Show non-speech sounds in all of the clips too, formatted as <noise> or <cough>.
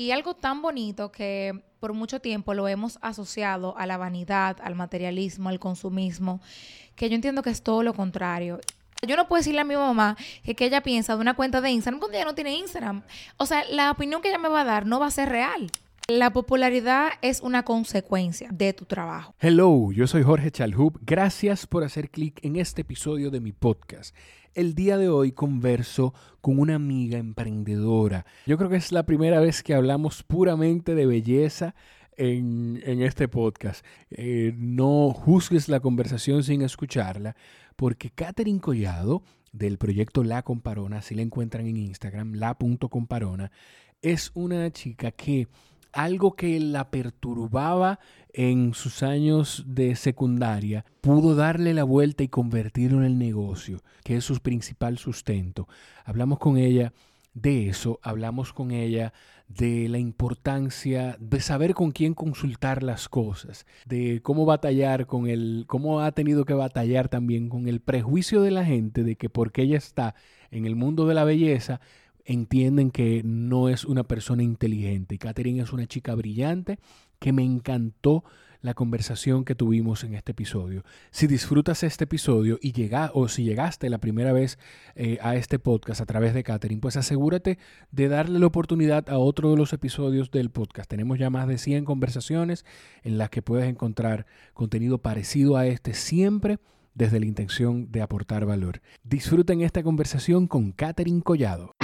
Y algo tan bonito que por mucho tiempo lo hemos asociado a la vanidad, al materialismo, al consumismo, que yo entiendo que es todo lo contrario. Yo no puedo decirle a mi mamá que, ella piensa de una cuenta de Instagram cuando ella no tiene Instagram. O sea, la opinión que ella me va a dar no va a ser real. La popularidad es una consecuencia de tu trabajo. Hello, yo soy Jorge Chalhub. Gracias por hacer clic en este episodio de mi podcast. El día de hoy converso con una amiga emprendedora. Yo creo que es la primera vez que hablamos puramente de belleza en, en este podcast. Eh, no juzgues la conversación sin escucharla, porque Catherine Collado, del proyecto La Comparona, si la encuentran en Instagram, la.comparona, es una chica que algo que la perturbaba en sus años de secundaria, pudo darle la vuelta y convertirlo en el negocio, que es su principal sustento. Hablamos con ella de eso, hablamos con ella de la importancia de saber con quién consultar las cosas, de cómo batallar con el, cómo ha tenido que batallar también con el prejuicio de la gente de que porque ella está en el mundo de la belleza, entienden que no es una persona inteligente. Catherine es una chica brillante que me encantó la conversación que tuvimos en este episodio. Si disfrutas este episodio y llega, o si llegaste la primera vez eh, a este podcast a través de Catherine, pues asegúrate de darle la oportunidad a otro de los episodios del podcast. Tenemos ya más de 100 conversaciones en las que puedes encontrar contenido parecido a este siempre desde la intención de aportar valor. Disfruten esta conversación con Catherine Collado.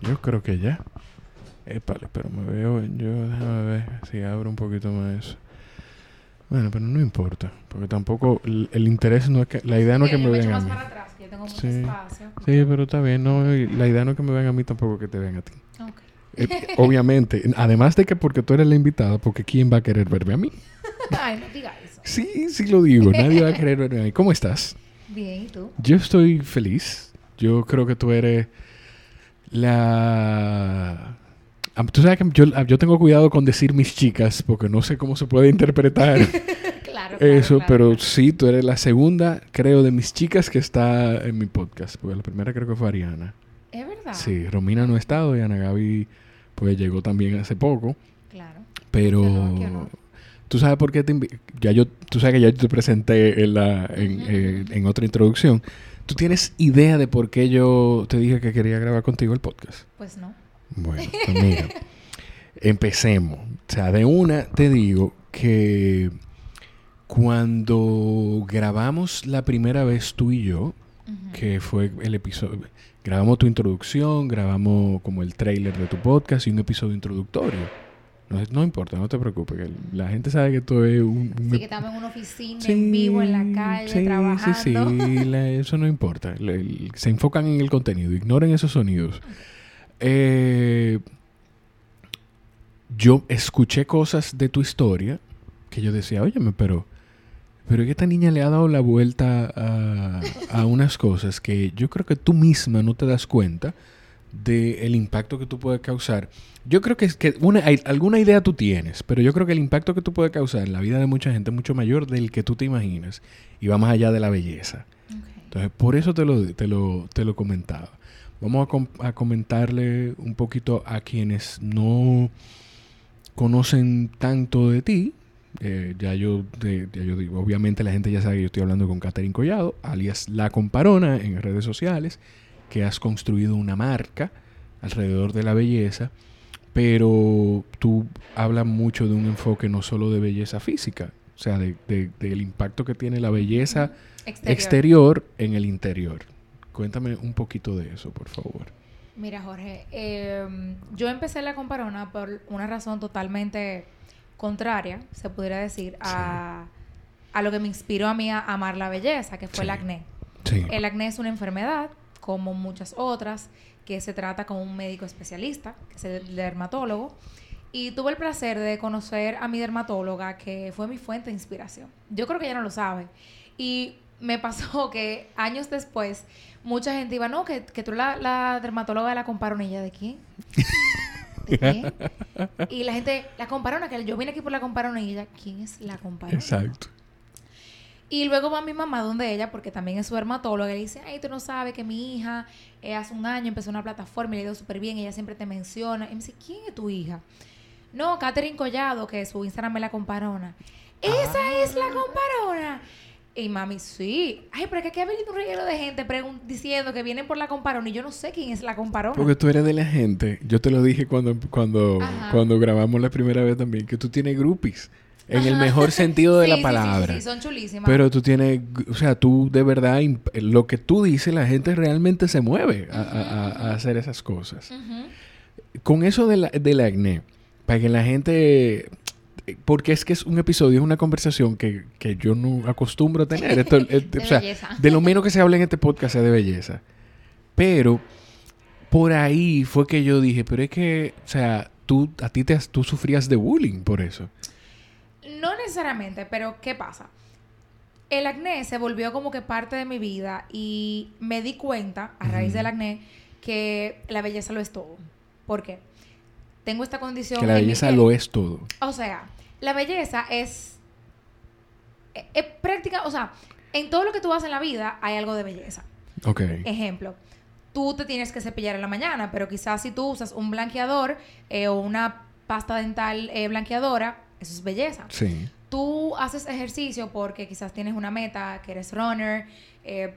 Yo creo que ya. Épale, pero me veo, yo déjame ver si abro un poquito más Bueno, pero no importa, porque tampoco el, el interés no es que, la idea no es que me vean a mí. Atrás, tengo mucho Sí. espacio. Sí, pero está bien, no, la idea no es que me vean a mí tampoco que te vean a ti. Ok. Eh, obviamente, además de que porque tú eres la invitada, porque ¿quién va a querer verme a mí? <laughs> Ay, no diga eso. Sí, sí lo digo, nadie va a <laughs> querer verme a mí. ¿Cómo estás? Bien, ¿y tú? Yo estoy feliz. Yo creo que tú eres la... Tú sabes que yo, yo tengo cuidado con decir mis chicas, porque no sé cómo se puede interpretar <laughs> Claro. claro, eso, claro, pero sí, tú eres la segunda, creo, de mis chicas que está en mi podcast, porque la primera creo que fue Ariana. Es verdad. Sí, Romina no ha estado y Ana Gaby pues llegó también hace poco, Claro. pero tú sabes por qué te ya yo tú sabes que ya yo te presenté en la en, eh, en otra introducción. ¿Tú tienes idea de por qué yo te dije que quería grabar contigo el podcast? Pues no. Bueno, pues mira, <laughs> empecemos. O sea, de una te digo que cuando grabamos la primera vez tú y yo, que fue el episodio. Grabamos tu introducción, grabamos como el trailer de tu podcast y un episodio introductorio. No, no importa, no te preocupes, que la gente sabe que tú es un... un Sí, que estamos en una oficina, Sí, en vivo, en la calle, sí, trabajando. Sí, sí, la- eso no importa. El- se enfocan en el contenido, ignoren esos sonidos. Eh, yo escuché cosas de tu historia que yo decía, óyeme, pero, pero esta niña le ha dado la vuelta a, a unas cosas que yo creo que tú misma no te das cuenta del impacto que tú puedes causar. Yo creo que es que una, hay- alguna idea tú tienes, pero yo creo que el impacto que tú puedes causar en la vida de mucha gente es mucho mayor del que tú te imaginas y va más allá de la belleza. Entonces, por eso te lo, te lo, te lo comentaba. Vamos a, com- a comentarle un poquito a quienes no conocen tanto de ti. Eh, ya, yo, ya yo digo, obviamente la gente ya sabe que yo estoy hablando con Catherine Collado, alias La Comparona en redes sociales, que has construido una marca alrededor de la belleza, pero tú hablas mucho de un enfoque no solo de belleza física, o sea, de- de- del impacto que tiene la belleza Exterior. exterior en el interior. Cuéntame un poquito de eso, por favor. Mira, Jorge, eh, yo empecé la comparona por una razón totalmente contraria, se pudiera decir, a, a lo que me inspiró a mí a amar la belleza, que fue el acné. Sí. El acné es una enfermedad, como muchas otras, que se trata con un médico especialista, que es el dermatólogo. Y tuve el placer de conocer a mi dermatóloga, que fue mi fuente de inspiración. Yo creo que ella no lo sabe. Y me pasó <laughs> que años después, mucha gente iba, no, que, que tú la, la dermatóloga de la comparonilla de quién. <laughs> <laughs> y la gente, la comparona, que yo vine aquí por la comparona y ella, ¿quién es la comparona? Exacto. Y luego va mi mamá donde ella, porque también es su dermatóloga, y le dice, ay, tú no sabes que mi hija eh, hace un año empezó una plataforma y le ha ido súper bien, ella siempre te menciona. Y me dice, ¿quién es tu hija? No, Catherine Collado, que su Instagram es la comparona. ¿Esa Ah. es la comparona? Y mami, sí. Ay, pero es que aquí ha venido un reguero de gente diciendo que vienen por la comparona y yo no sé quién es la comparona. Porque tú eres de la gente, yo te lo dije cuando, cuando, Ajá. cuando grabamos la primera vez también, que tú tienes groupies, en el mejor sentido de <laughs> Sí, la sí, sí, palabra. Sí, son chulísimas. Pero tú tienes, o sea, tú de verdad, lo que tú dices, la gente realmente se mueve a, a- a- a hacer esas cosas. Con eso de la- del acné, para que la gente... Porque es que es un episodio, es una conversación que, que yo no acostumbro a tener. Esto, <laughs> eh, De o sea, belleza. de lo menos que se habla en este podcast es de belleza. Pero por ahí fue que yo dije, pero es que, o sea, tú, a ti te, tú sufrías de bullying por eso. No necesariamente, pero ¿qué pasa? El acné se volvió como que parte de mi vida y me di cuenta, a raíz del acné, que la belleza lo es todo. ¿Por qué? Tengo esta condición. Que la belleza lo es todo. O sea, la belleza es, es, es práctica, o sea, en todo lo que tú haces en la vida hay algo de belleza. Ok. Ejemplo, tú te tienes que cepillar en la mañana, pero quizás si tú usas un blanqueador eh, o una pasta dental eh, blanqueadora, eso es belleza. Sí. Tú haces ejercicio porque quizás tienes una meta, que eres runner, eh,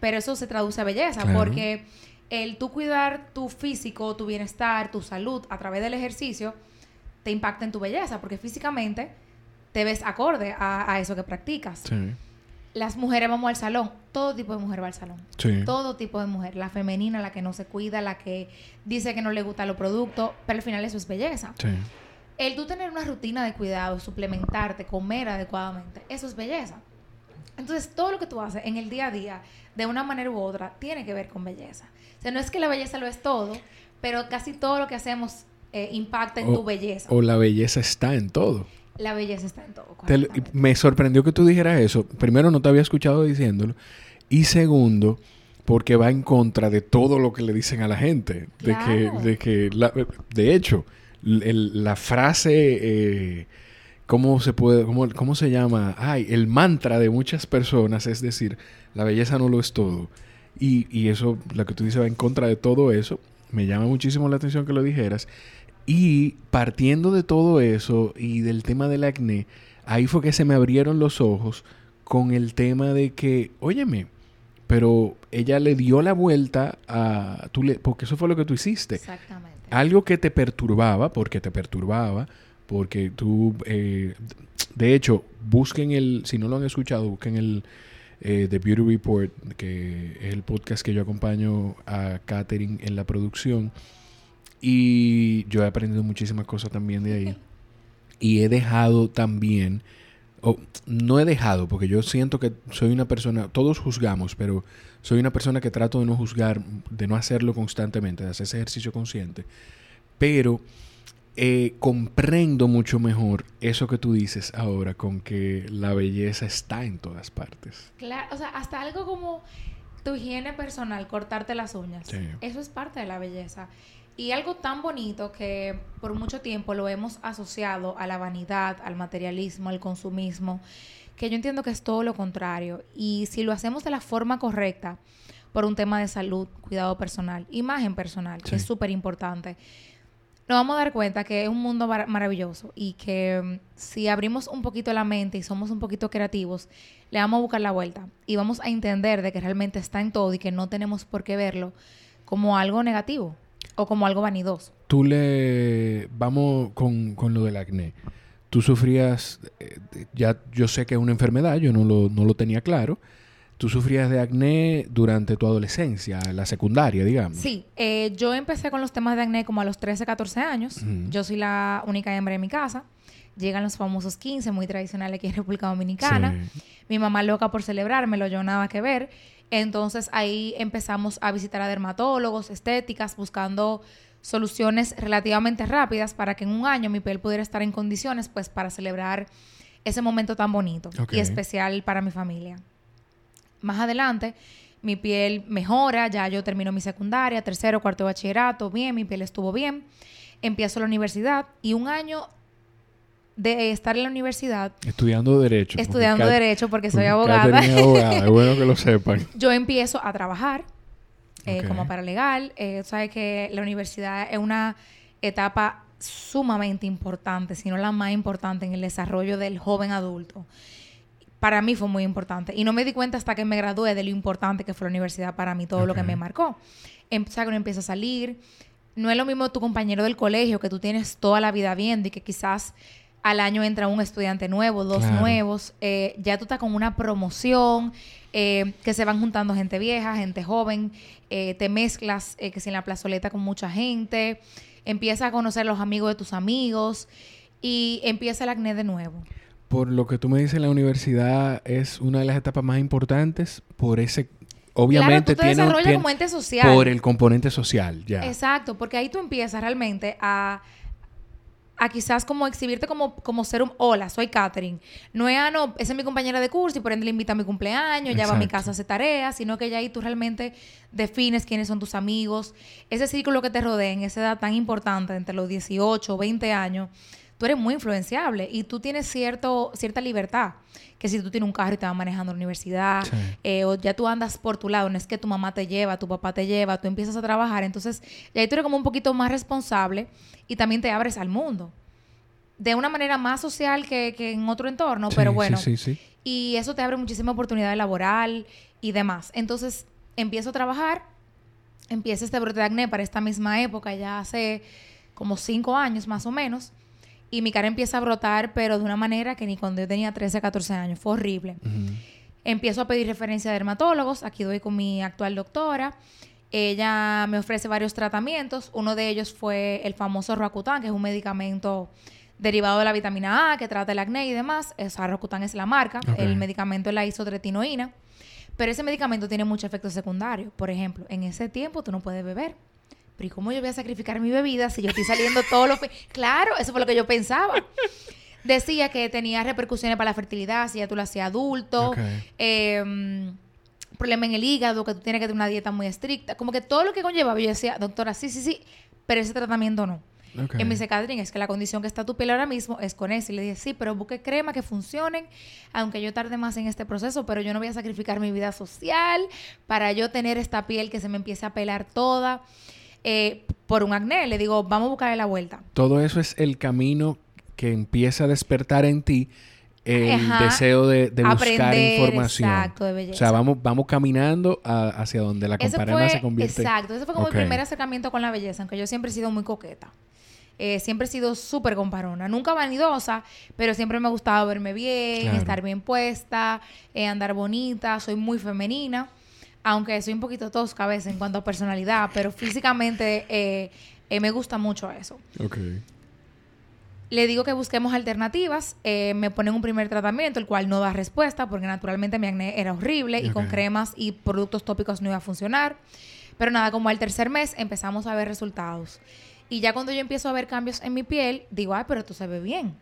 pero eso se traduce a belleza, Claro. porque el tú cuidar tu físico, tu bienestar, tu salud a través del ejercicio, te impacta en tu belleza, porque físicamente te ves acorde a, a eso que practicas. Sí. Las mujeres vamos al salón, todo tipo de mujer va al salón. Sí. Todo tipo de mujer, la femenina, la que no se cuida, la que dice que no le gustan los productos, pero al final eso es belleza. Sí. El tú tener una rutina de cuidado, suplementarte, comer adecuadamente, eso es belleza. Entonces, todo lo que tú haces en el día a día, de una manera u otra, tiene que ver con belleza. O sea, no es que la belleza lo es todo, pero casi todo lo que hacemos eh, impacta en O- tu belleza. O la belleza está en todo. la belleza está en todo. Te me sorprendió que tú dijeras eso. Primero, no te había escuchado diciéndolo. Y segundo, porque va en contra de todo lo que le dicen a la gente. De que, de que, la- de hecho, el- la frase, eh, ¿cómo se puede, cómo, cómo se llama? Ay, el mantra de muchas personas es decir, la belleza no lo es todo. Y, y eso, lo que tú dices va en contra de todo eso. Me llama muchísimo la atención que lo dijeras. Y partiendo de todo eso y del tema del acné, ahí fue que se me abrieron los ojos con el tema de que, óyeme, pero ella le dio la vuelta a... Tú le, porque eso fue lo que tú hiciste. Exactamente. Algo que te perturbaba, porque te perturbaba, porque tú... eh, de hecho, busquen el... Si no lo han escuchado, busquen el... eh, The Beauty Report, que es el podcast que yo acompaño a Katherine en la producción. Y yo he aprendido muchísimas cosas también de ahí. Y he dejado también, o no he dejado, porque yo siento que soy una persona, todos juzgamos, pero soy una persona que trato de no juzgar, de no hacerlo constantemente, de hacer ese ejercicio consciente. Pero eh, comprendo mucho mejor eso que tú dices ahora, con que la belleza está en todas partes. Claro, o sea, hasta algo como tu higiene personal, cortarte las uñas. Sí. Eso es parte de la belleza. Y algo tan bonito que por mucho tiempo lo hemos asociado a la vanidad, al materialismo, al consumismo, que yo entiendo que es todo lo contrario. Y si lo hacemos de la forma correcta, por un tema de salud, cuidado personal, imagen personal, Sí. que es súper importante, nos vamos a dar cuenta que es un mundo mar- maravilloso y que mm, si abrimos un poquito la mente y somos un poquito creativos, le vamos a buscar la vuelta y vamos a entender de que realmente está en todo y que no tenemos por qué verlo como algo negativo o como algo vanidoso. Tú le... Vamos con, con lo del acné. Tú sufrías, eh, ya yo sé que es una enfermedad, yo no lo, no lo tenía claro. Tú sufrías de acné durante tu adolescencia, la secundaria, digamos. Sí, eh, yo empecé con los temas de acné como a los 13, 14 años. Yo soy la única hembra en mi casa. Llegan los famosos 15, muy tradicionales aquí en República Dominicana. Sí. Mi mamá loca por celebrármelo, yo nada que ver. Entonces ahí empezamos a visitar a dermatólogos, estéticas, buscando soluciones relativamente rápidas para que en un año mi piel pudiera estar en condiciones pues para celebrar ese momento tan bonito y especial para mi familia. Más adelante mi piel mejora, ya yo termino mi secundaria, tercero, cuarto de bachillerato, bien, mi piel estuvo bien. empiezo la universidad y un año de estar en la universidad. Estudiando Derecho. Estudiando Derecho porque soy abogada. abogada. es bueno que lo <laughs> sepan. Yo empiezo a trabajar eh, como paralegal. Eh, sabes que la universidad es una etapa sumamente importante, si no la más importante en el desarrollo del joven adulto. Para mí fue muy importante. Y no me di cuenta hasta que me gradué de lo importante que fue la universidad para mí, todo lo que me marcó. Em, o sea, que uno empieza a salir. No es lo mismo tu compañero del colegio que tú tienes toda la vida viendo y que quizás al año entra un estudiante nuevo, dos nuevos. Eh, ya tú estás con una promoción, eh, que se van juntando gente vieja, gente joven. Eh, te mezclas, que si en la plazoleta con mucha gente empieza a conocer los amigos de tus amigos y empieza el acné de nuevo. Por lo que tú me dices, la universidad es una de las etapas más importantes por ese obviamente claro, tú te tiene, como ente social. por el componente social, ya. Exacto, porque ahí tú empiezas realmente a a quizás como exhibirte como, como ser un hola, soy Catherine. No es, ah, no, esa es mi compañera de curso y por ende le invita a mi cumpleaños, ya va a mi casa a hacer tareas, sino que ya ahí tú realmente defines quiénes son tus amigos. Ese círculo que te rodea en esa edad tan importante, entre los 18 o 20 años, tú eres muy influenciable y tú tienes cierto, cierta libertad. Que si tú tienes un carro y te vas manejando a la universidad, eh, o ya tú andas por tu lado, no es que tu mamá te lleva, tu papá te lleva, tú empiezas a trabajar, entonces ya ahí tú eres como un poquito más responsable y también te abres al mundo. De una manera más social que, en otro entorno, pero bueno. Sí, sí, y eso te abre muchísima oportunidad laboral y demás. Entonces, empiezo a trabajar, empieza este brote de acné para esta misma época, ya hace como cinco años más o menos. Y mi cara empieza a brotar, pero de una manera que ni cuando yo tenía 13, 14 años. Fue horrible. Empiezo a pedir referencia a dermatólogos. Aquí doy con mi actual doctora. Ella me ofrece varios tratamientos. Uno de ellos fue el famoso Roacutan, que es un medicamento derivado de la vitamina A que trata el acné y demás. Esa Roacutan es la marca. El medicamento es la isotretinoína. Pero ese medicamento tiene muchos efectos secundarios. Por ejemplo, en ese tiempo tú no puedes beber. Pero ¿y cómo yo voy a sacrificar mi bebida si yo estoy saliendo todos los... Claro, eso fue lo que yo pensaba. Decía que tenía repercusiones para la fertilidad si ya tú lo hacías adulto. Eh, problema en el hígado, que tú tienes que tener una dieta muy estricta. Como que todo lo que conllevaba, yo decía, doctora, sí, sí, sí, pero ese tratamiento no. Y me dice, Catherine, es que la condición que está tu piel ahora mismo es con eso. Y le dije, sí, pero busque crema que funcionen, aunque yo tarde más en este proceso, pero yo no voy a sacrificar mi vida social para yo tener esta piel que se me empiece a pelar toda eh, por un acné. Le digo, vamos a buscarle la vuelta. Todo eso es el camino que empieza a despertar en ti el deseo de, buscar información. Exacto, de belleza. O sea, vamos, vamos caminando hacia donde la comparada se convierte. Exacto, ese fue como el primer acercamiento con la belleza, aunque yo siempre he sido muy coqueta. Eh, siempre he sido súper comparona, nunca vanidosa, pero siempre me ha gustado verme bien, estar bien puesta, eh, andar bonita, soy muy femenina, aunque soy un poquito tosca a veces en cuanto a personalidad, pero físicamente eh, me gusta mucho eso. Ok le digo que busquemos alternativas. Eh, me ponen un primer tratamiento, el cual no da respuesta, porque naturalmente mi acné era horrible y con cremas y productos tópicos no iba a funcionar. Pero nada, como al tercer mes empezamos a ver resultados. Y ya cuando yo empiezo a ver cambios en mi piel, digo, ay, pero esto se ve bien.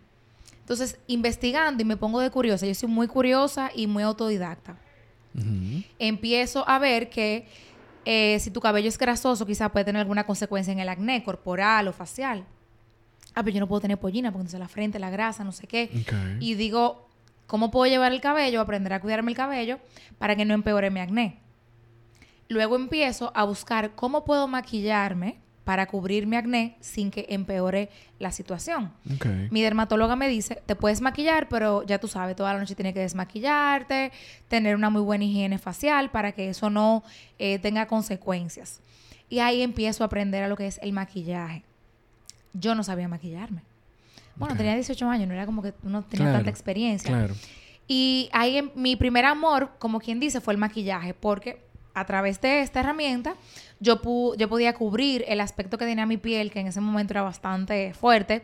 Entonces, investigando y me pongo de curiosa, yo soy muy curiosa y muy autodidacta. Empiezo a ver que eh, si tu cabello es grasoso, quizá puede tener alguna consecuencia en el acné corporal o facial ah, pero yo no puedo tener pollina porque entonces la frente, la grasa, no sé qué. Y digo, ¿cómo puedo llevar el cabello, aprender a cuidarme el cabello para que no empeore mi acné? Luego empiezo a buscar cómo puedo maquillarme para cubrir mi acné sin que empeore la situación. Mi dermatóloga me dice, te puedes maquillar, pero ya tú sabes, toda la noche tienes que desmaquillarte, tener una muy buena higiene facial para que eso no eh, tenga consecuencias. Y ahí empiezo a aprender a lo que es el maquillaje yo no sabía maquillarme. Bueno, tenía 18 años, no era como que no tenía tanta experiencia. Claro. Y ahí mi primer amor, como quien dice, fue el maquillaje, porque a través de esta herramienta yo, yo podía cubrir el aspecto que tenía mi piel, que en ese momento era bastante fuerte,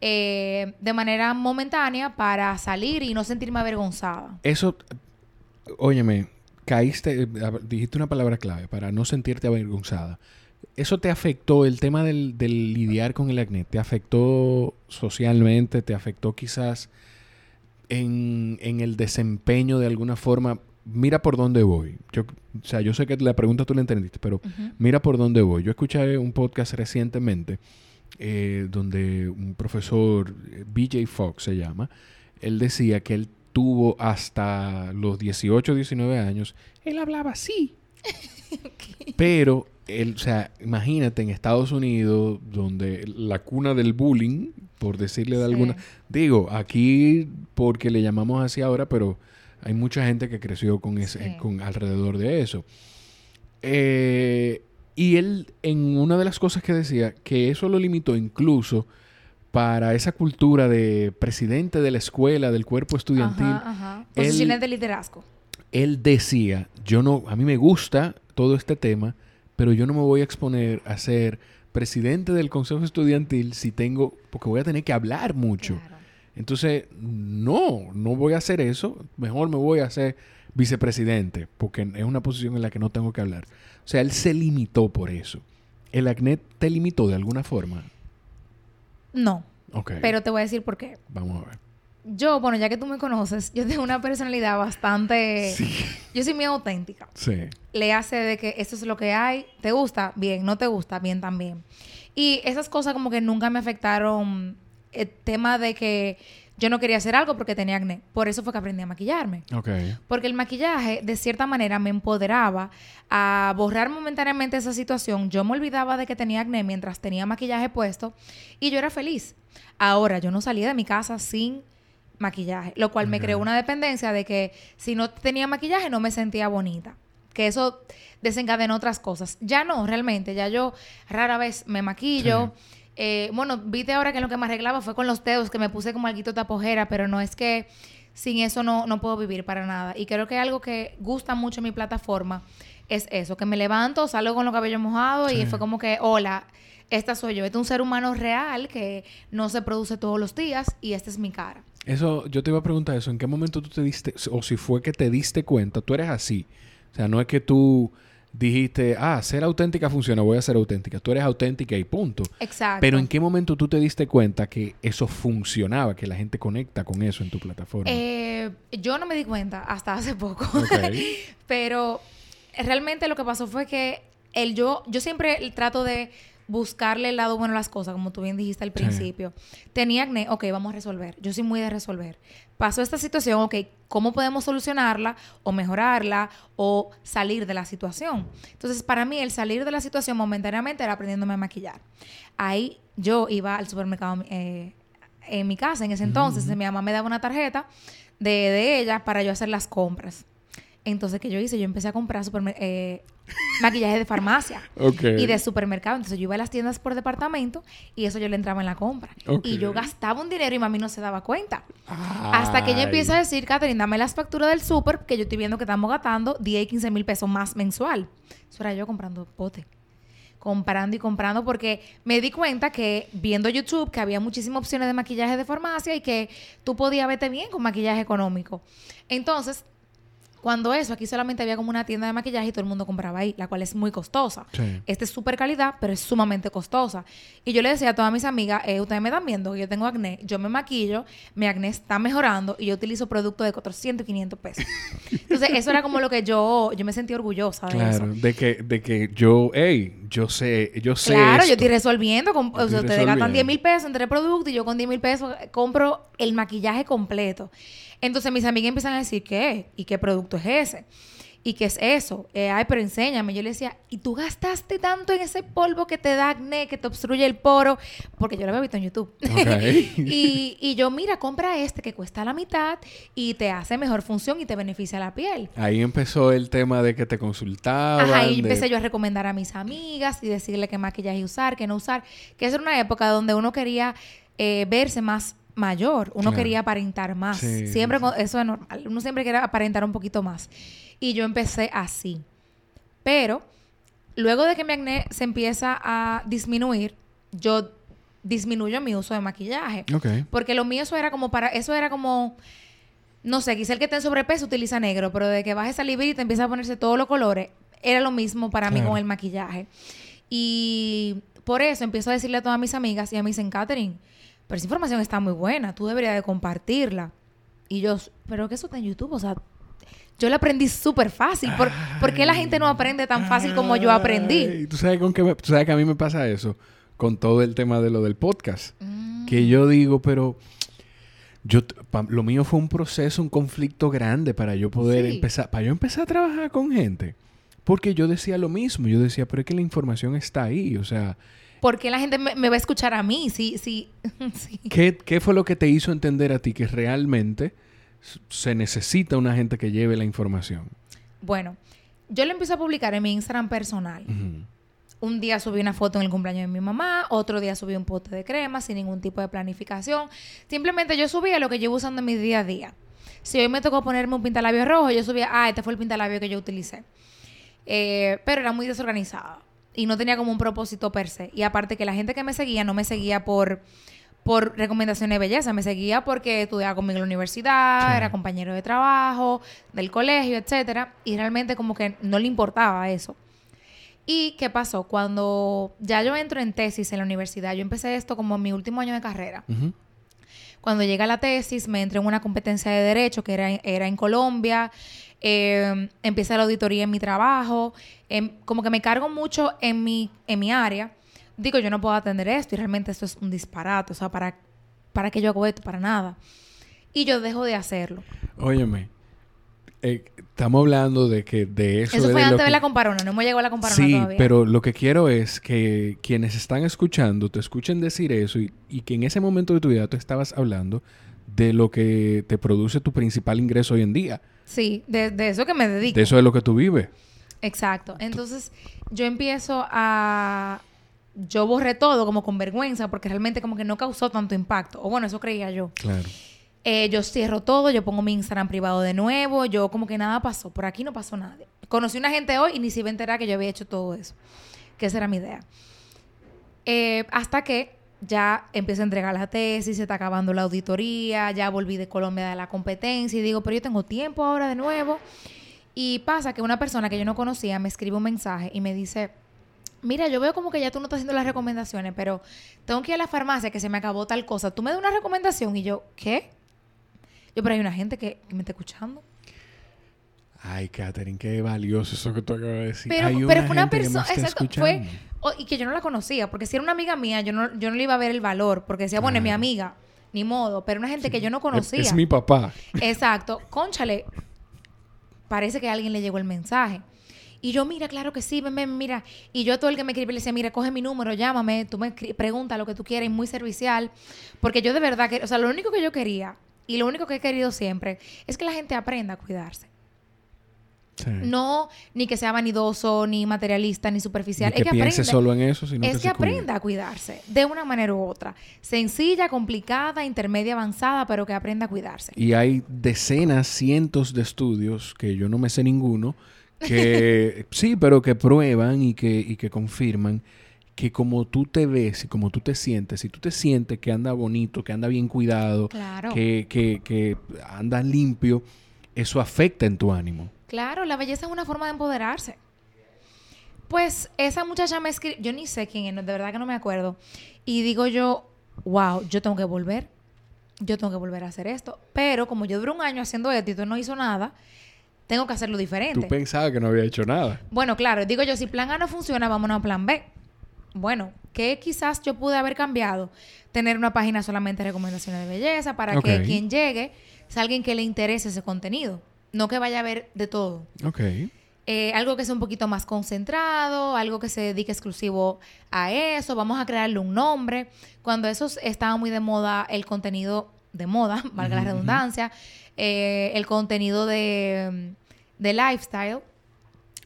eh, de manera momentánea para salir y no sentirme avergonzada. Eso, óyeme, caíste, dijiste una palabra clave, para no sentirte avergonzada. ¿Eso te afectó el tema del, lidiar con el acné? ¿Te afectó socialmente? ¿Te afectó quizás en, el desempeño de alguna forma? Mira por dónde voy. Yo, o sea, yo sé que la pregunta tú la entendiste, pero mira por dónde voy. Yo escuché un podcast recientemente eh, donde un profesor, eh, BJ Fox se llama, él decía que él tuvo hasta los 18, 19 años, él hablaba así. <laughs> Pero, él, o sea, imagínate en Estados Unidos, donde la cuna del bullying, por decirle de Sí. alguna... Digo, aquí porque le llamamos así ahora, pero hay mucha gente que creció con ese, Sí. con alrededor de eso. Eh, y él, en una de las cosas que decía, que eso lo limitó incluso para esa cultura de presidente de la escuela, del cuerpo estudiantil. Ajá, ajá. él- Posiciones de liderazgo. Él decía, yo no, a mí me gusta todo este tema, pero yo no me voy a exponer a ser presidente del consejo estudiantil si tengo, porque voy a tener que hablar mucho. Claro. Entonces, no, no voy a hacer eso. Mejor me voy a hacer vicepresidente, porque es una posición en la que no tengo que hablar. O sea, él se limitó por eso. ¿El acné te limitó de alguna forma? No, Ok. pero te voy a decir por qué. Vamos a ver. Yo, bueno, ya que tú me conoces, yo tengo una personalidad bastante... Sí. Yo soy muy auténtica. Sí. Le hace de que esto es lo que hay, te gusta, bien, no te gusta, bien también. Y esas cosas como que nunca me afectaron el tema de que yo no quería hacer algo porque tenía acné. Por eso fue que aprendí a maquillarme. Porque el maquillaje, de cierta manera, me empoderaba a borrar momentáneamente esa situación. Yo me olvidaba de que tenía acné mientras tenía maquillaje puesto y yo era feliz. Ahora, yo no salía de mi casa sin maquillaje, lo cual me creó una dependencia de que si no tenía maquillaje no me sentía bonita. Que eso desencadenó otras cosas. Ya no, realmente. Ya yo rara vez me maquillo. Eh, bueno, viste ahora que lo que me arreglaba fue con los dedos, que me puse como algo tapojera, pero no es que sin eso no, no puedo vivir para nada. Y creo que algo que gusta mucho en mi plataforma es eso, que me levanto, salgo con los cabellos mojados y fue como que, hola, esta soy yo. Este es un ser humano real que no se produce todos los días y esta es mi cara. Eso, yo te iba a preguntar eso. ¿En qué momento tú te diste, o si fue que te diste cuenta, tú eres así? O sea, no es que tú dijiste, ah, ser auténtica funciona, voy a ser auténtica. Tú eres auténtica y punto. Exacto. Pero ¿en qué momento tú te diste cuenta que eso funcionaba, que la gente conecta con eso en tu plataforma? Eh, yo no me di cuenta hasta hace poco. <laughs> Pero realmente lo que pasó fue que el yo, yo siempre trato de buscarle el lado bueno a las cosas, como tú bien dijiste al Sí. principio. Tenía acné, ok, vamos a resolver. Yo soy muy de resolver. Pasó esta situación, ok, ¿cómo podemos solucionarla o mejorarla o salir de la situación? Entonces, para mí, el salir de la situación momentáneamente era aprendiéndome a maquillar. Ahí yo iba al supermercado eh, en mi casa en ese entonces. Mi mamá me daba una tarjeta de, de ella para yo hacer las compras. Entonces, ¿qué yo hice? Yo empecé a comprar eh, maquillaje de farmacia y de supermercado. Entonces, yo iba a las tiendas por departamento y eso yo le entraba en la compra. Y yo gastaba un dinero y mami no se daba cuenta. Hasta que ella empieza a decir, Catherine, dame las facturas del súper, que yo estoy viendo que estamos gastando 10 y 15 mil pesos más mensual. Eso era yo comprando pote. Comprando y comprando porque me di cuenta que viendo YouTube que había muchísimas opciones de maquillaje de farmacia y que tú podías verte bien con maquillaje económico. Entonces, cuando eso, aquí solamente había como una tienda de maquillaje y todo el mundo compraba ahí, la cual es muy costosa. Sí. Esta es súper calidad, pero es sumamente costosa. Y yo le decía a todas mis amigas, eh, ustedes me están viendo que yo tengo acné, yo me maquillo, mi acné está mejorando y yo utilizo productos de 400 y 500 pesos. <laughs> Entonces, eso era como lo que yo, yo me sentía orgullosa de Claro, eso. de que, de que yo, hey, yo sé, yo sé. Claro, yo esto. estoy resolviendo. Con, o sea, ustedes gastan resolviendo. 10 mil pesos en tres productos y yo con 10 mil pesos compro el maquillaje completo. Entonces mis amigas empiezan a decir, ¿qué? ¿Y qué producto es ese? ¿Y qué es eso? Eh, ay, pero enséñame. Yo le decía, ¿y tú gastaste tanto en ese polvo que te da acné, que te obstruye el poro? Porque yo lo había visto en YouTube. <laughs> Y, y yo, mira, compra este que cuesta la mitad y te hace mejor función y te beneficia la piel. Ahí empezó el tema de que te consultaban. Ajá, y de- empecé yo a recomendar a mis amigas y decirle qué maquillaje usar, qué no usar. Que esa era una época donde uno quería eh, verse más mayor, uno Claro. quería aparentar más. Sí, siempre, sí. eso es normal, uno siempre quiere aparentar un poquito más. Y yo empecé así. Pero luego de que mi acné se empieza a disminuir, yo disminuyo mi uso de maquillaje. Porque lo mío eso era como para, eso era como, no sé, quizá el que está en sobrepeso utiliza negro, pero de que baje esa librita y empieza a ponerse todos los colores, era lo mismo para mí con el maquillaje. Y por eso empiezo a decirle a todas mis amigas y a me dicen, Catherine, pero esa información está muy buena, tú deberías de compartirla. Y yo, pero que eso está en YouTube, o sea, yo la aprendí súper fácil. ¿Por, por qué la gente no aprende tan fácil como yo aprendí? Ay, ¿Tú sabes, con qué me- tú sabes que a mí me pasa eso? con todo el tema de lo del podcast. Mm. Que yo digo, pero yo pa- lo mío fue un proceso, un conflicto grande para yo poder Sí. empezar, para yo empezar a trabajar con gente. Porque yo decía lo mismo, yo decía, pero es que la información está ahí, o sea, Porque la gente me, me va a escuchar a mí, sí, sí, <laughs> sí. ¿qué, qué fue lo que te hizo entender a ti que realmente se necesita una gente que lleve la información? Bueno, yo lo empiezo a publicar en mi Instagram personal. Un día subí una foto en el cumpleaños de mi mamá, otro día subí un pote de crema sin ningún tipo de planificación. Simplemente yo subía lo que llevo usando en mi día a día. Si hoy me tocó ponerme un pintalabio rojo, yo subía, ah, este fue el pintalabio que yo utilicé. Eh, pero era muy desorganizada y no tenía como un propósito per se. Y aparte que la gente que me seguía no me seguía por, por recomendaciones de belleza, me seguía porque estudiaba conmigo en la universidad, Sí. era compañero de trabajo, del colegio, etcétera, y realmente como que no le importaba eso. ¿Y qué pasó? Cuando ya yo entro en tesis en la universidad, yo empecé esto como en mi último año de carrera. Cuando llega la tesis, me entré en una competencia de derecho que era, era en Colombia. eh, empieza la auditoría en mi trabajo. em, como que me cargo mucho en mi, en mi área. Digo, yo no puedo atender esto y realmente esto es un disparate. O sea, ¿para, ¿para qué yo hago esto? Para nada. Y yo dejo de hacerlo. Óyeme, eh, estamos hablando de que de eso, Eso, de fue lo antes de que- la comparona. No hemos llegado a la comparona Sí, todavía. pero lo que quiero es que quienes están escuchando te escuchen decir eso y, y que en ese momento de tu vida tú estabas hablando de lo que te produce tu principal ingreso hoy en día. Sí, de, de eso que me dedico. De eso es lo que tú vives. Exacto. Entonces, yo empiezo a... Yo borré todo como con vergüenza porque realmente como que no causó tanto impacto. O bueno, eso creía yo. Claro. Eh, yo cierro todo, yo pongo mi Instagram privado de nuevo, yo como que nada pasó. Por aquí no pasó nada. Conocí una gente hoy y ni se iba a enterar que yo había hecho todo eso. Que esa era mi idea. Eh, hasta que ya empiezo a entregar la tesis, se está acabando la auditoría, ya volví de Colombia de la competencia y digo, pero yo tengo tiempo ahora de nuevo. Y pasa que una persona que yo no conocía me escribe un mensaje y me dice, mira, yo veo como que ya tú no estás haciendo las recomendaciones, pero tengo que ir a la farmacia que se me acabó tal cosa. ¿Tú me das una recomendación? Y yo, ¿qué? Yo, pero hay una gente que, que me está escuchando. Ay, Katherine, qué valioso eso que tú acabas de decir. Pero, Hay pero fue una que me persona, exacto, fue, escuchando. o- y que yo no la conocía, porque si era una amiga mía, yo no, yo no le iba a ver el valor, porque decía, bueno, es mi amiga, ni modo, pero una gente que yo no Es- conocía. Es, mi papá. Exacto, conchale, parece que a alguien le llegó el mensaje. Y yo, mira, claro que sí, ven, ven, mira. Y yo a todo el que me escribe le decía, mira, coge mi número, llámame, tú me pregunta lo que tú quieras, y muy servicial. Porque yo de verdad, que, o sea, lo único que yo quería, y lo único que he querido siempre, es que la gente aprenda a cuidarse. Sí. No, ni que sea vanidoso, ni materialista, ni superficial. Ni es que, aprenda. solo en eso, sino es que, que, aprenda a cuidarse de una manera u otra. Sencilla, complicada, intermedia, avanzada, pero que aprenda a cuidarse. Y hay decenas, cientos de estudios, que yo no me sé ninguno, que <laughs> sí, pero que prueban y que, y que confirman que como tú te ves y como tú te sientes, si tú te sientes que anda bonito, que anda bien cuidado, Claro. que, que, que anda limpio, eso afecta en tu ánimo. Claro, la belleza es una forma de empoderarse. Pues esa muchacha me escribe, yo ni sé quién es, de verdad que no me acuerdo. Y digo yo, wow, yo tengo que volver, yo tengo que volver a hacer esto. Pero como yo duré un año haciendo esto y tú no hizo nada, tengo que hacerlo diferente. Tú pensabas que no había hecho nada. Bueno, claro, digo yo, si plan A no funciona, vámonos a plan B. Bueno, ¿qué quizás yo pude haber cambiado? Tener una página solamente de recomendaciones de belleza para que quien llegue sea alguien que le interese ese contenido. No que vaya a ver de todo. Ok. Eh, algo que sea un poquito más concentrado, algo que se dedique exclusivo a eso. Vamos a crearle un nombre. Cuando eso estaba muy de moda, el contenido de moda, <laughs> valga la redundancia, eh, el contenido de, de lifestyle,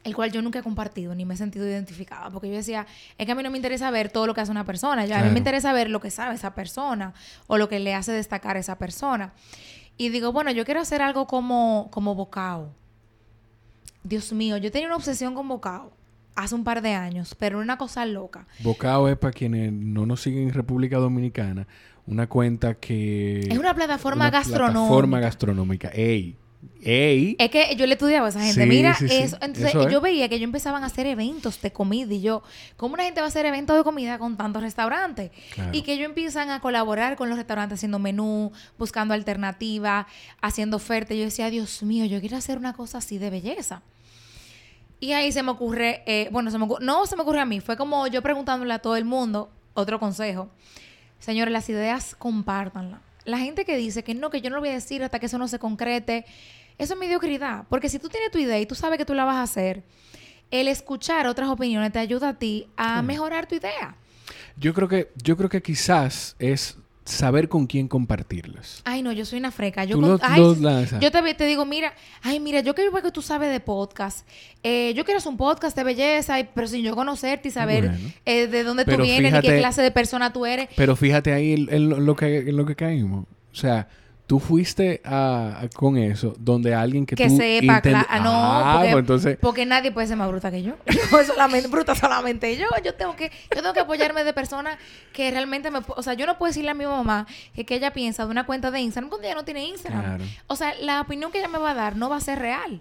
el cual yo nunca he compartido ni me he sentido identificada, porque yo decía, es que a mí no me interesa ver todo lo que hace una persona, a mí me interesa ver lo que sabe esa persona o lo que le hace destacar a esa persona. Y digo, bueno, yo quiero hacer algo como, como bocao. Dios mío, yo tenía una obsesión con bocao hace un par de años, pero una cosa loca. Bocao es para quienes no nos siguen en República Dominicana, una cuenta que... Es una plataforma una gastronómica. Plataforma gastronómica. ¡Ey! ¡Ey! Es que yo le estudiaba a esa gente. Sí, Mira, sí, sí. eso. Entonces, Eso es. yo veía que ellos empezaban a hacer eventos de comida. Y yo, ¿cómo una gente va a hacer eventos de comida con tantos restaurantes? Claro. Y que ellos empiezan a colaborar con los restaurantes haciendo menú, buscando alternativas, haciendo ofertas. Yo decía, Dios mío, yo quiero hacer una cosa así de belleza. Y ahí se me ocurre, eh, bueno, se me ocurre, no se me ocurre a mí, fue como yo preguntándole a todo el mundo, otro consejo. Señores, las ideas compártanlas. La gente que dice que no, que yo no lo voy a decir hasta que eso no se concrete, eso es mediocridad. Porque si tú tienes tu idea y tú sabes que tú la vas a hacer, el escuchar otras opiniones te ayuda a ti a mejorar tu idea. Yo creo que, yo creo que quizás es saber con quién compartirlas. Ay, no, yo soy una freca. Yo, con- lo- ay, lo lanzas. yo te, te digo, mira, ay, mira, yo quiero ver que tú sabes de podcast. Eh, yo quiero hacer un podcast de belleza, pero sin yo conocerte y saber Bueno. eh, de dónde tú vienes y qué fíjate- clase de persona tú eres. Pero fíjate ahí en, en lo, que, en lo que caímos. O sea, tú fuiste a, a- con eso donde alguien que, Que tú sepa, inten- cla- ah, no, Ah, porque, pues entonces... porque nadie puede ser más bruta que yo. Yo <laughs> solamente, bruta solamente yo. Yo tengo que, yo tengo que apoyarme de personas que realmente me... O sea, yo no puedo decirle a mi mamá que, que ella piensa de una cuenta de Instagram cuando ella no tiene Instagram. Claro. O sea, la opinión que ella me va a dar no va a ser real.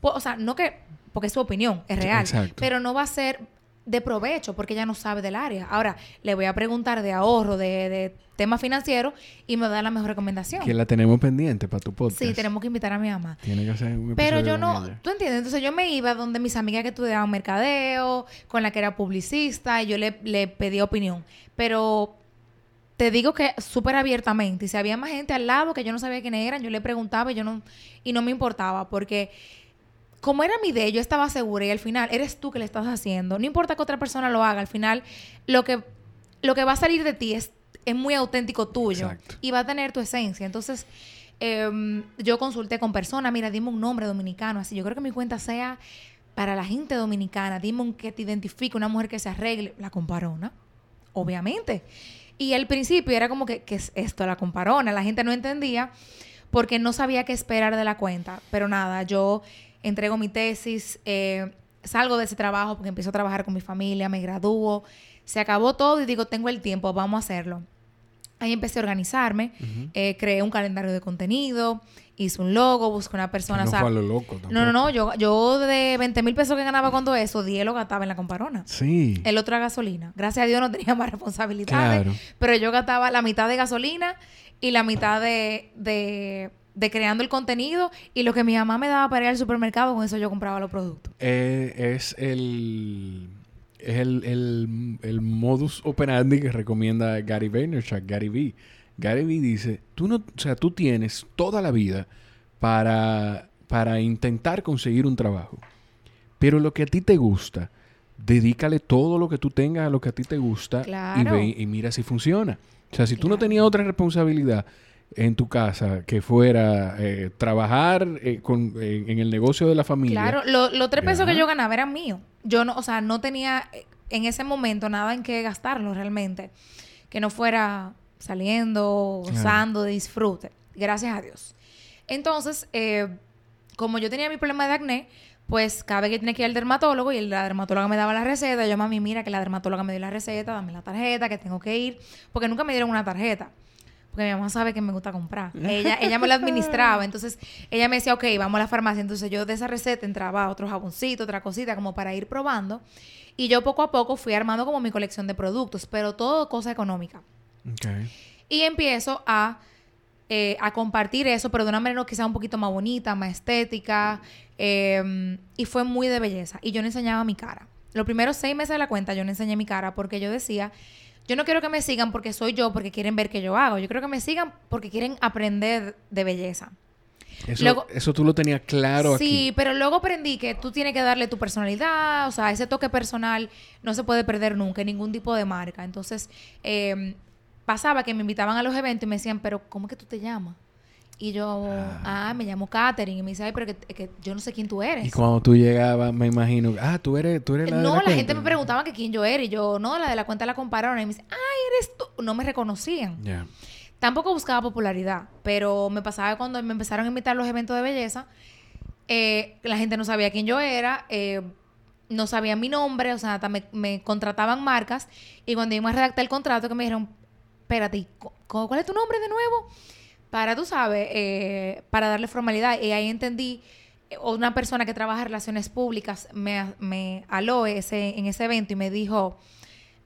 O sea, no que... Porque es su opinión, es real. Exacto. Pero no va a ser de provecho porque ella no sabe del área. Ahora, le voy a preguntar de ahorro, de, de temas financieros y me va a dar la mejor recomendación. Que la tenemos pendiente para tu podcast. Sí, tenemos que invitar a mi mamá. Tiene que hacer un Pero yo no. ¿tú entiendes? Entonces yo me iba donde mis amigas que estudiaban mercadeo, con la que era publicista, y yo le, le pedía opinión. Pero te digo que súper abiertamente, y si había más gente al lado que yo no sabía quiénes eran, yo le preguntaba y yo no, y no me importaba, porque como era mi idea, yo estaba segura y al final eres tú que le estás haciendo. No importa que otra persona lo haga, al final lo que, lo que va a salir de ti es, es muy auténtico tuyo Exacto. y va a tener tu esencia. Entonces, em, yo consulté con personas, mira, dime un nombre dominicano, así yo creo que mi cuenta sea para la gente dominicana, dime un que te identifique, una mujer que se arregle, la comparona, obviamente. Y al principio era como que, ¿qué es esto, la comparona? La gente no entendía porque no sabía qué esperar de la cuenta. Pero nada, yo entrego mi tesis, eh, salgo de ese trabajo porque empiezo a trabajar con mi familia, me gradúo, se acabó todo y digo, tengo el tiempo, vamos a hacerlo. Ahí empecé a organizarme, eh, creé un calendario de contenido, hice un logo, busqué una Que persona. no o sea, fue a lo loco tampoco. no, no, no, yo, yo de 20 mil pesos que ganaba cuando eso, 10 lo gastaba en la comparona. Sí. El otro era gasolina. Gracias a Dios no tenía más responsabilidades. Claro. Pero yo gastaba la mitad de gasolina y la mitad de, de, de creando el contenido. Y lo que mi mamá me daba para ir al supermercado, con eso yo compraba los productos. Eh, es el, es el, el, el modus operandi que recomienda Gary Vaynerchuk, Gary Vee. Gary Vee dice, tú no, o sea, tú tienes toda la vida para, para intentar conseguir un trabajo. Pero lo que a ti te gusta, dedícale todo lo que tú tengas a lo que a ti te gusta y, Claro. ve, y mira si funciona. O sea, si tú no Claro. tenías otra responsabilidad en tu casa que fuera eh, trabajar eh, con, eh, en el negocio de la familia. Claro, lo- los tres pesos que yo ganaba eran míos. Yo no, o sea, no tenía eh, en ese momento nada en que gastarlo realmente. Que no fuera saliendo, gozando, de disfrute. Gracias a Dios. Entonces, eh, como yo tenía mi problema de acné, pues cada vez que tenía que ir al dermatólogo y la dermatóloga me daba la receta, yo, mami, mira que la dermatóloga me dio la receta, dame la tarjeta, que tengo que ir. Porque nunca me dieron una tarjeta. Porque mi mamá sabe que me gusta comprar. <laughs> Ella, ella me la administraba. Entonces, ella me decía, ok, vamos a la farmacia. Entonces, yo de esa receta entraba otro jaboncito, otra cosita, como para ir probando. Y yo poco a poco fui armando como mi colección de productos, pero todo cosa económica. Ok. Y empiezo a, eh, a compartir eso, pero de una manera quizá un poquito más bonita, más estética. eh, y fue muy de belleza. Y yo no enseñaba mi cara. Los primeros seis meses de la cuenta yo no enseñé mi cara porque yo decía, yo no quiero que me sigan porque soy yo, porque quieren ver qué yo hago. Yo quiero que me sigan porque quieren aprender de belleza. Eso, Luego- eso tú lo tenías claro Sí, aquí. pero luego aprendí que tú tienes que darle tu personalidad, o sea, ese toque personal no se puede perder nunca en ningún tipo de marca. Entonces, eh, pasaba que me invitaban a los eventos y me decían, pero ¿cómo que tú te llamas? Y yo, ah, me llamo Katherine. Y me dice, ay, pero que, que yo no sé quién tú eres. Y cuando tú llegabas, me imagino, ah, tú eres, tú eres la de no, la la, cuenta. gente me preguntaba que quién yo era. Y yo, no, la de la cuenta la compararon. Y me dice, ay, eres tú. No me reconocían. Tampoco buscaba popularidad, pero me pasaba cuando me empezaron a invitar a los eventos de belleza, eh, la gente no sabía quién yo era, eh, no sabía mi nombre, o sea, hasta me, me contrataban marcas y cuando íbamos a redactar el contrato que me dijeron, espérate, ¿y cu- cu- ¿cuál es tu nombre de nuevo? Para, tú sabes, eh, para darle formalidad. Y ahí entendí, eh, una persona que trabaja en relaciones públicas me, me aló ese, en ese evento y me dijo,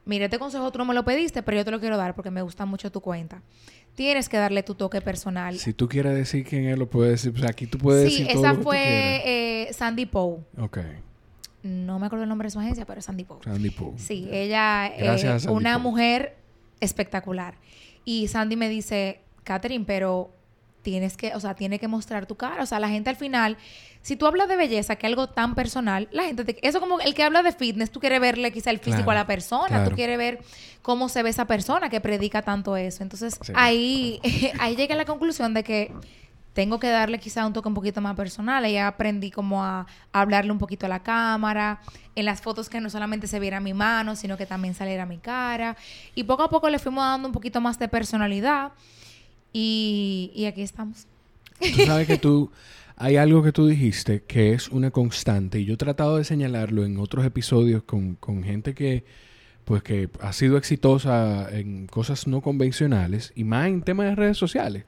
mire, este consejo tú no me lo pediste, pero yo te lo quiero dar porque me gusta mucho tu cuenta. Tienes que darle tu toque personal. Si tú quieres decir quién es, lo puedes decir. O sea, aquí tú puedes sí, decir todo esa lo que fue eh, Sandy Poe. Ok. no me acuerdo el nombre de su agencia, pero Sandy Poe. Sandy Poe. Sí, ella es una Poe. mujer espectacular. Y Sandy me dice, Catherine, pero tienes que, o sea, tiene que mostrar tu cara. O sea, la gente al final, si tú hablas de belleza, que es algo tan personal, la gente, te- eso como el que habla de fitness, tú quieres verle quizá el físico Claro, a la persona, claro. tú quieres ver cómo se ve esa persona que predica tanto eso. Entonces, Sí. ahí, <laughs> ahí llegué a la conclusión de que tengo que darle quizá un toque un poquito más personal. Ahí aprendí como a, a hablarle un poquito a la cámara, en las fotos que no solamente se viera mi mano, sino que también saliera mi cara. Y poco a poco le fuimos dando un poquito más de personalidad. Y, y aquí estamos. Tú sabes que tú, hay algo que tú dijiste que es una constante y yo he tratado de señalarlo en otros episodios con, con gente que, pues que ha sido exitosa en cosas no convencionales y más en temas de redes sociales,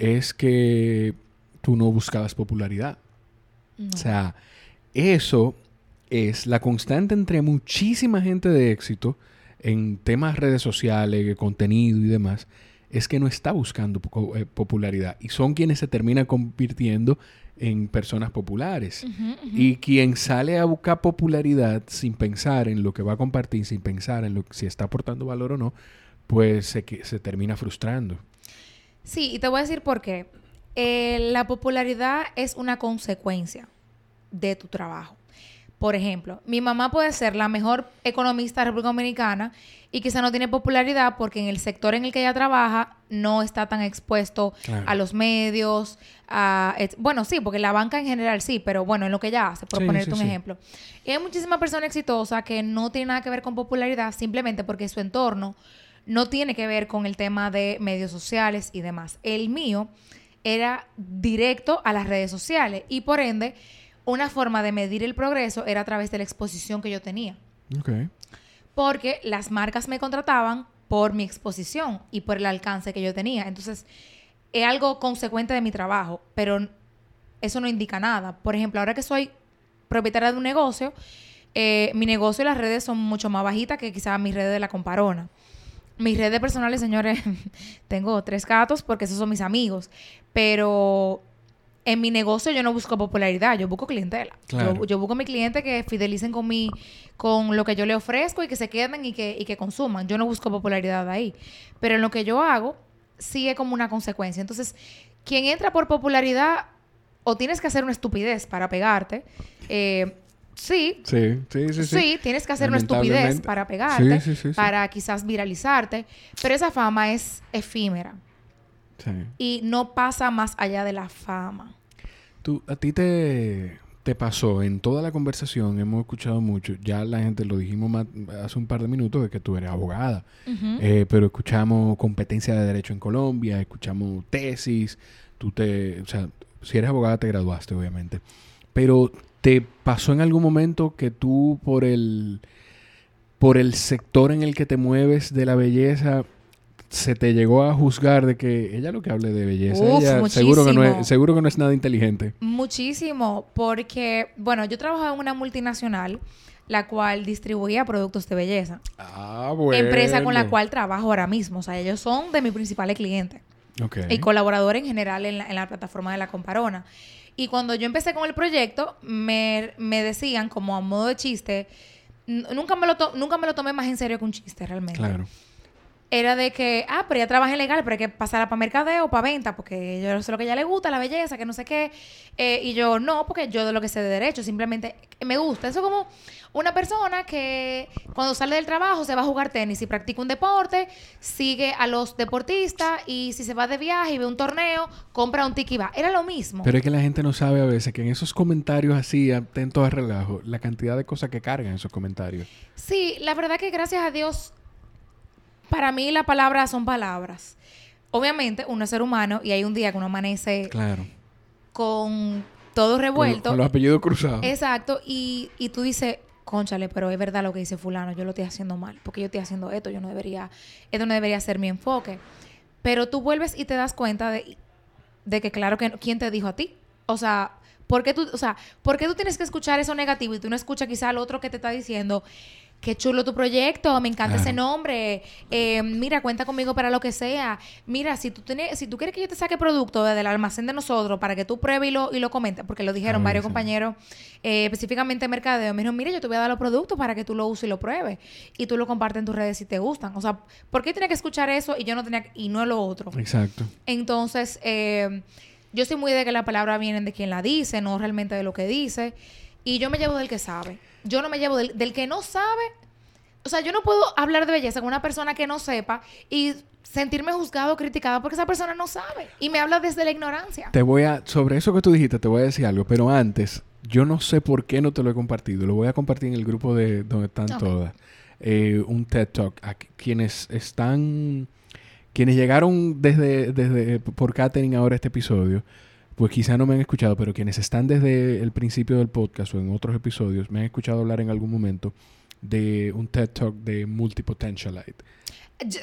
es que tú no buscabas popularidad. No. O sea, eso es la constante entre muchísima gente de éxito en temas redes sociales, contenido y demás, es que no está buscando eh, popularidad y son quienes se terminan convirtiendo en personas populares. Y quien sale a buscar popularidad sin pensar en lo que va a compartir, sin pensar en lo, si está aportando valor o no, pues se, se termina frustrando. Sí, y te voy a decir por qué. Eh, la popularidad es una consecuencia de tu trabajo. Por ejemplo, mi mamá puede ser la mejor economista de República Dominicana y quizá no tiene popularidad porque en el sector en el que ella trabaja no está tan expuesto Claro. a los medios, a... Bueno, sí, porque la banca en general sí, pero bueno, en lo que ella hace, por Sí, ponerte sí, un sí. ejemplo. Y hay muchísimas personas exitosas que no tienen nada que ver con popularidad simplemente porque su entorno no tiene que ver con el tema de medios sociales y demás. El mío era directo a las redes sociales y por ende una forma de medir el progreso era a través de la exposición que yo tenía. Ok. Porque las marcas me contrataban por mi exposición y por el alcance que yo tenía. Entonces, es algo consecuente de mi trabajo, pero eso no indica nada. Por ejemplo, ahora que soy propietaria de un negocio, eh, mi negocio y las redes son mucho más bajitas que quizás mis redes de la comparona. Mis redes personales, señores, <laughs> tengo tres gatos porque esos son mis amigos. Pero en mi negocio yo no busco popularidad, yo busco clientela. Claro. Yo, yo busco mi cliente que fidelicen con mi, con lo que yo le ofrezco y que se queden y que, y que consuman. Yo no busco popularidad ahí. Pero en lo que yo hago, sí es como una consecuencia. Entonces, quien entra por popularidad, o tienes que hacer una estupidez para pegarte. eh, sí, Sí, sí, sí. Sí, tienes que hacer una estupidez para pegarte, sí, sí. para quizás viralizarte, pero esa fama es efímera Sí. y no pasa más allá de la fama. Tú, a ti te, te pasó en toda la conversación, hemos escuchado mucho, ya la gente lo dijimos más- hace un par de minutos de que tú eres abogada. Eh, pero escuchamos competencia de derecho en Colombia, escuchamos tesis, tú te, o sea, si eres abogada te graduaste obviamente, pero te pasó en algún momento que tú por el por el sector en el que te mueves de la belleza se te llegó a juzgar de que ella lo que hable de belleza, Uf, ella seguro que no es seguro que no es nada inteligente. Muchísimo, porque, bueno, yo trabajaba en una multinacional, la cual distribuía productos de belleza. Ah, bueno. Empresa con la cual trabajo ahora mismo. O sea, ellos son de mis principales clientes. Ok. y colaborador en general en la, en la plataforma de la Comparona. Y cuando yo empecé con el proyecto, me, me decían como a modo de chiste, nunca me, lo nunca me lo tomé más en serio que un chiste realmente. Claro. Era de que, ah, pero ella trabaja legal, pero hay que pasarla para mercadeo para venta, porque yo sé lo que a ella le gusta, la belleza, que no sé qué. Eh, y yo, no, porque yo de lo que sé de derecho, simplemente me gusta. Eso como una persona que cuando sale del trabajo se va a jugar tenis y practica un deporte, sigue a los deportistas y si se va de viaje y ve un torneo, compra un tiki va. Era lo mismo. Pero es que la gente no sabe a veces que en esos comentarios así, atentos a relajo, la cantidad de cosas que cargan esos comentarios. Sí, la verdad que gracias a Dios, para mí las palabras son palabras. Obviamente, uno es ser humano y hay un día que uno amanece Claro. con todo revuelto. con los apellidos cruzados. Exacto, y, y tú dices, conchale, pero es verdad lo que dice fulano, yo lo estoy haciendo mal, porque yo estoy haciendo esto, yo no debería, esto no debería ser mi enfoque. Pero tú vuelves y te das cuenta de, de que claro que quién te dijo a ti. O sea, ¿por qué tú, o sea, ¿por qué tú tienes que escuchar eso negativo y tú no escuchas quizá al otro que te está diciendo qué chulo tu proyecto, me encanta ese nombre, eh, mira, cuenta conmigo para lo que sea, mira, si tú, tienes, si tú quieres que yo te saque producto desde el almacén de nosotros para que tú pruebes y lo, y lo comentes, porque lo dijeron varios compañeros, eh, específicamente en mercadeo, me dijeron, mira, yo te voy a dar los productos para que tú lo uses y lo pruebes, y tú lo compartes en tus redes si te gustan, o sea, ¿por qué tenía que escuchar eso y yo no tenía, y no lo otro? Exacto. Entonces, eh, yo soy muy de que la palabra viene de quien la dice, no realmente de lo que dice. Y yo me llevo del que sabe. Yo no me llevo del, del que no sabe. O sea, yo no puedo hablar de belleza con una persona que no sepa y sentirme juzgado o criticado porque esa persona no sabe. Y me habla desde la ignorancia. Te voy a, sobre eso que tú dijiste, te voy a decir algo, pero antes, yo no sé por qué no te lo he compartido. Lo voy a compartir en el grupo de donde están todas. Eh, un TED Talk. A qu- quienes están, quienes llegaron desde, desde por catering ahora este episodio, pues quizá no me han escuchado, pero quienes están desde el principio del podcast o en otros episodios, me han escuchado hablar en algún momento de un TED Talk de Multipotentialite.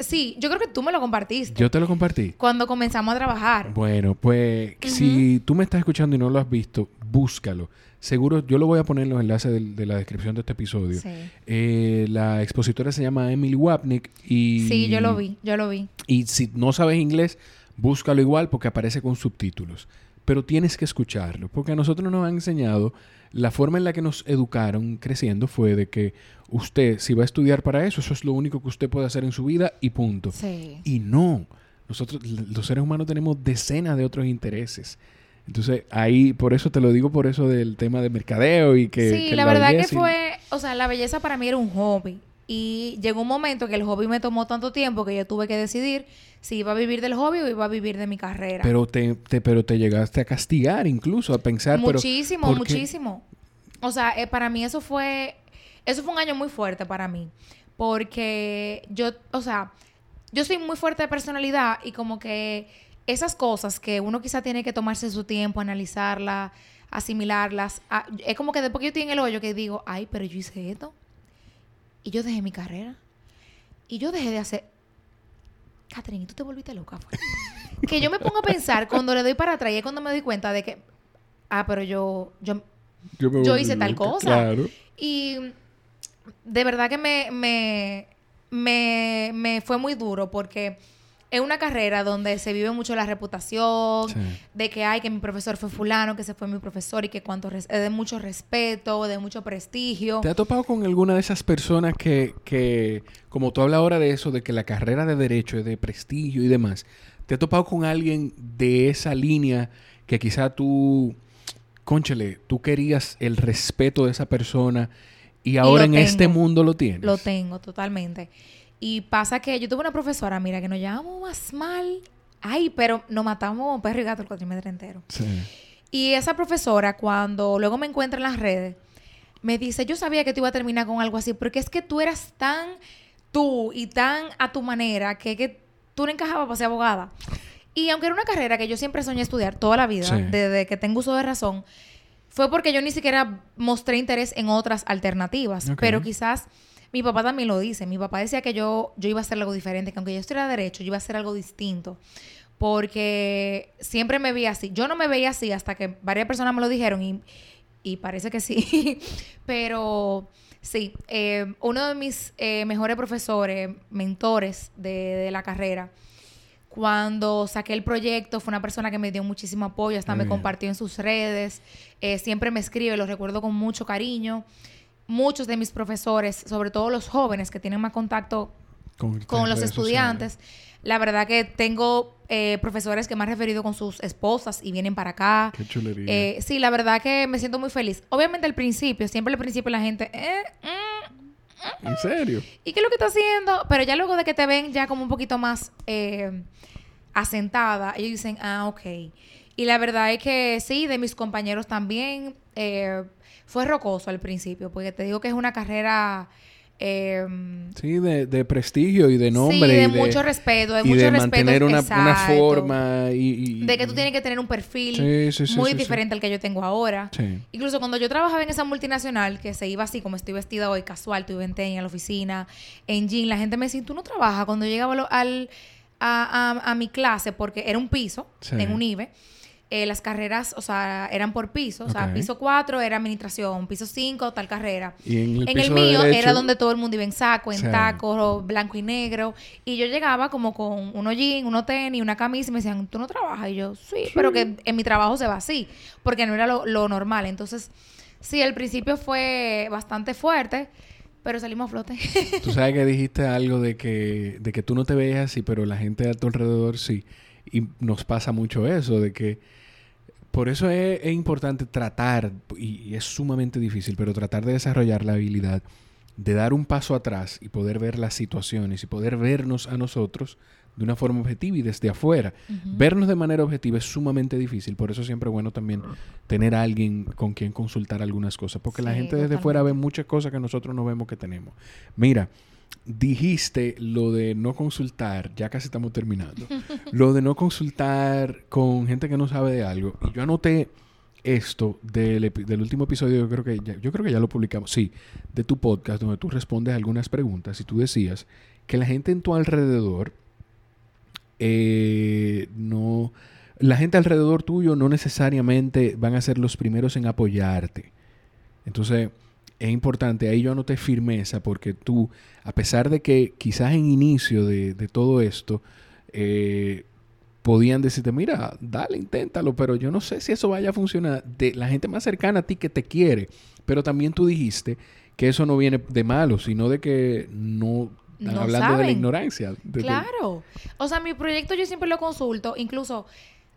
Sí, yo creo que tú me lo compartiste. Yo te lo compartí. Cuando comenzamos a trabajar. Bueno, pues si tú me estás escuchando y no lo has visto, búscalo. Seguro, yo lo voy a poner en los enlaces de, la descripción de este episodio. Sí. Eh, la expositora se llama Emily Wapnick y... Sí, yo lo vi, yo lo vi. Y si no sabes inglés, búscalo igual porque aparece con subtítulos. Pero tienes que escucharlo, porque a nosotros nos han enseñado, la forma en la que nos educaron creciendo fue de que usted, si va a estudiar para eso, eso es lo único que usted puede hacer en su vida y punto. Sí. Y no, nosotros los seres humanos tenemos decenas de otros intereses. Entonces, ahí, por eso te lo digo, por eso del tema de mercadeo y que... sí, que la, verdad que y- fue, o sea, la belleza para mí era un hobby. Y llegó un momento que el hobby me tomó tanto tiempo que yo tuve que decidir si iba a vivir del hobby o iba a vivir de mi carrera. Pero te, te- pero te llegaste a castigar incluso, a pensar... pero, muchísimo, ¿por qué? muchísimo. O sea, eh, para mí eso fue, eso fue un año muy fuerte para mí. Porque yo, o sea, yo soy muy fuerte de personalidad y como que esas cosas que uno quizá tiene que tomarse su tiempo, analizarlas, asimilarlas, ah, es como que después que yo estoy en el hoyo que digo, ay, pero yo hice esto. Y yo dejé mi carrera. Y yo dejé de hacer... Catherine, ¿y tú te volviste loca? fue? <laughs> que yo me pongo a pensar cuando le doy para atrás y es cuando me doy cuenta de que, ah, pero yo, yo, Yo, me yo volví hice tal cosa. Claro. y de verdad que me, me, me, me fue muy duro porque es una carrera donde se vive mucho la reputación, Sí. de que hay que mi profesor fue fulano, que se fue mi profesor y que cuanto res- es de mucho respeto, de mucho prestigio. ¿Te has topado con alguna de esas personas que, que, como tú hablas ahora de eso, de que la carrera de derecho es de prestigio y demás, ¿te has topado con alguien de esa línea que quizá tú, conchale, tú querías el respeto de esa persona y ahora en este mundo lo tienes? Lo tengo totalmente. Y pasa que yo tuve una profesora, mira, que nos llevamos más mal. Ay, pero nos matamos perro y gato el cuatrimestre entero. Sí. Y esa profesora, cuando luego me encuentra en las redes, me dice, yo sabía que tú ibas a terminar con algo así, porque es que tú eras tan tú y tan a tu manera que, que tú no encajabas para ser abogada. Y aunque era una carrera que yo siempre soñé estudiar toda la vida, Sí. desde que tengo uso de razón, fue porque yo ni siquiera mostré interés en otras alternativas. Pero quizás mi papá también lo dice. Mi papá decía que yo, yo iba a hacer algo diferente, que aunque yo estudiara derecho, yo iba a hacer algo distinto. Porque siempre me veía así. Yo no me veía así hasta que varias personas me lo dijeron y, y parece que sí. <laughs> Pero sí, eh, uno de mis eh, mejores profesores, mentores de, de la carrera, cuando saqué el proyecto, fue una persona que me dio muchísimo apoyo, hasta Muy me bien. compartió en sus redes, eh, siempre me escribe, lo recuerdo con mucho cariño. Muchos de mis profesores, sobre todo los jóvenes que tienen más contacto Con, con los estudiantes. La verdad que tengo eh, profesores que me han referido con sus esposas y vienen para acá. Qué chulería. Eh, sí, la verdad que me siento muy feliz. Obviamente al principio, siempre al principio la gente, eh, mm, ¿En serio? ¿y qué es lo que está haciendo? Pero ya luego de que te ven ya como un poquito más eh, asentada, ellos dicen, ah, ok. Y la verdad es que sí, de mis compañeros también, eh, fue rocoso al principio, porque te digo que es una carrera... eh, Sí, de, de prestigio y de nombre. sí, de, y mucho respeto, de y mucho de respeto. mantener una, una forma y, y- De que tú tienes que tener un perfil Sí, sí, sí, muy diferente al que yo tengo ahora. Incluso cuando yo trabajaba en esa multinacional, que se iba así como estoy vestida hoy, casual, estoy en tenis, en la oficina, en jean, la gente me decía, tú no trabajas. Cuando llegaba al, a, a- a mi clase, porque era un piso, en un IBE, eh, las carreras, o sea, eran por piso. O sea, piso 4 era administración, piso 5 tal carrera. Y en el, En piso el mío derecho- era donde todo el mundo iba en saco, en Sí. tacos, blanco y negro. Y yo llegaba como con unos jeans, unos tenis, una camisa y me decían, ¿tú no trabajas? Y yo, sí, pero que en mi trabajo se va así, porque no era lo, lo normal. Entonces, sí, el principio fue bastante fuerte, pero salimos a flote. Tú sabes que dijiste algo de que, de que tú no te veías así, pero la gente a tu alrededor sí. Y nos pasa mucho eso, de que por eso es, es importante tratar, y, y es sumamente difícil, pero tratar de desarrollar la habilidad de dar un paso atrás y poder ver las situaciones y poder vernos a nosotros de una forma objetiva y desde afuera. Vernos de manera objetiva es sumamente difícil, por eso siempre es bueno también tener a alguien con quien consultar algunas cosas, porque la gente desde fuera ve muchas cosas que nosotros no vemos que tenemos. Mira, dijiste lo de no consultar, ya casi estamos terminando, <laughs> lo de no consultar con gente que no sabe de algo, y yo anoté esto del, del último episodio, yo creo que ya, yo creo que ya lo publicamos, sí, de tu podcast, donde tú respondes algunas preguntas y tú decías que la gente en tu alrededor eh, no, la gente alrededor tuyo no necesariamente van a ser los primeros en apoyarte. Entonces, es importante, ahí yo anoté firmeza porque tú, a pesar de que quizás en inicio de, de todo esto, eh, podían decirte, mira, dale, inténtalo, pero yo no sé si eso vaya a funcionar. De la gente más cercana a ti que te quiere, pero también tú dijiste que eso no viene de malo, sino de que no, están No hablando de la ignorancia. de- Claro. O sea, mi proyecto yo siempre lo consulto, incluso